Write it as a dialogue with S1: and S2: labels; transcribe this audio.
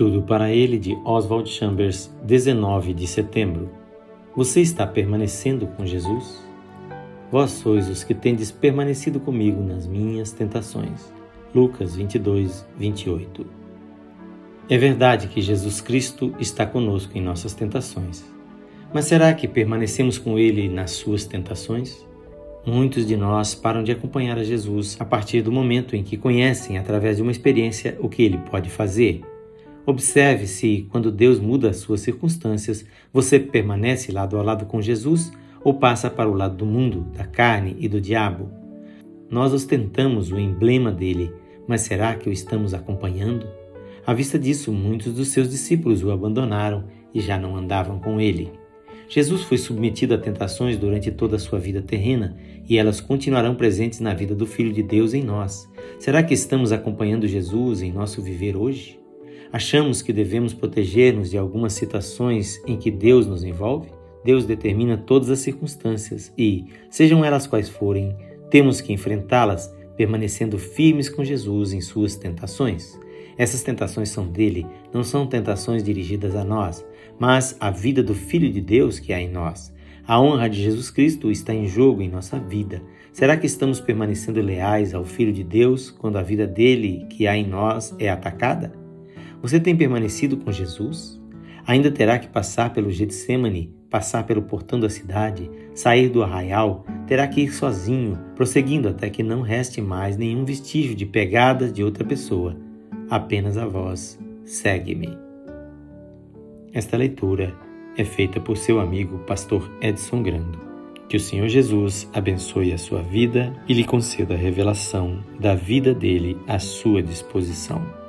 S1: Tudo para ele de Oswald Chambers, 19 de setembro. Você está permanecendo com Jesus? Vós sois os que tendes permanecido comigo nas minhas tentações. Lucas 22, 28. É verdade que Jesus Cristo está conosco em nossas tentações. Mas será que permanecemos com Ele nas suas tentações? Muitos de nós param de acompanhar a Jesus a partir do momento em que conhecem, através de uma experiência, o que ele pode fazer. Observe se, quando Deus muda as suas circunstâncias, você permanece lado a lado com Jesus ou passa para o lado do mundo, da carne e do diabo. Nós ostentamos o emblema dele, mas será que o estamos acompanhando? À vista disso, muitos dos seus discípulos o abandonaram e já não andavam com ele. Jesus foi submetido a tentações durante toda a sua vida terrena e elas continuarão presentes na vida do Filho de Deus em nós. Será que estamos acompanhando Jesus em nosso viver hoje? Achamos que devemos proteger-nos de algumas situações em que Deus nos envolve? Deus determina todas as circunstâncias e, sejam elas quais forem, temos que enfrentá-las permanecendo firmes com Jesus em suas tentações. Essas tentações são dele, não são tentações dirigidas a nós, mas a vida do Filho de Deus que há em nós. A honra de Jesus Cristo está em jogo em nossa vida. Será que estamos permanecendo leais ao Filho de Deus quando a vida dele que há em nós é atacada? Você tem permanecido com Jesus? Ainda terá que passar pelo Getsemane, passar pelo portão da cidade, sair do arraial, terá que ir sozinho, prosseguindo até que não reste mais nenhum vestígio de pegadas de outra pessoa. Apenas a voz: segue-me. Esta leitura é feita por seu amigo pastor Edson Grando. Que o Senhor Jesus abençoe a sua vida e lhe conceda a revelação da vida dele à sua disposição.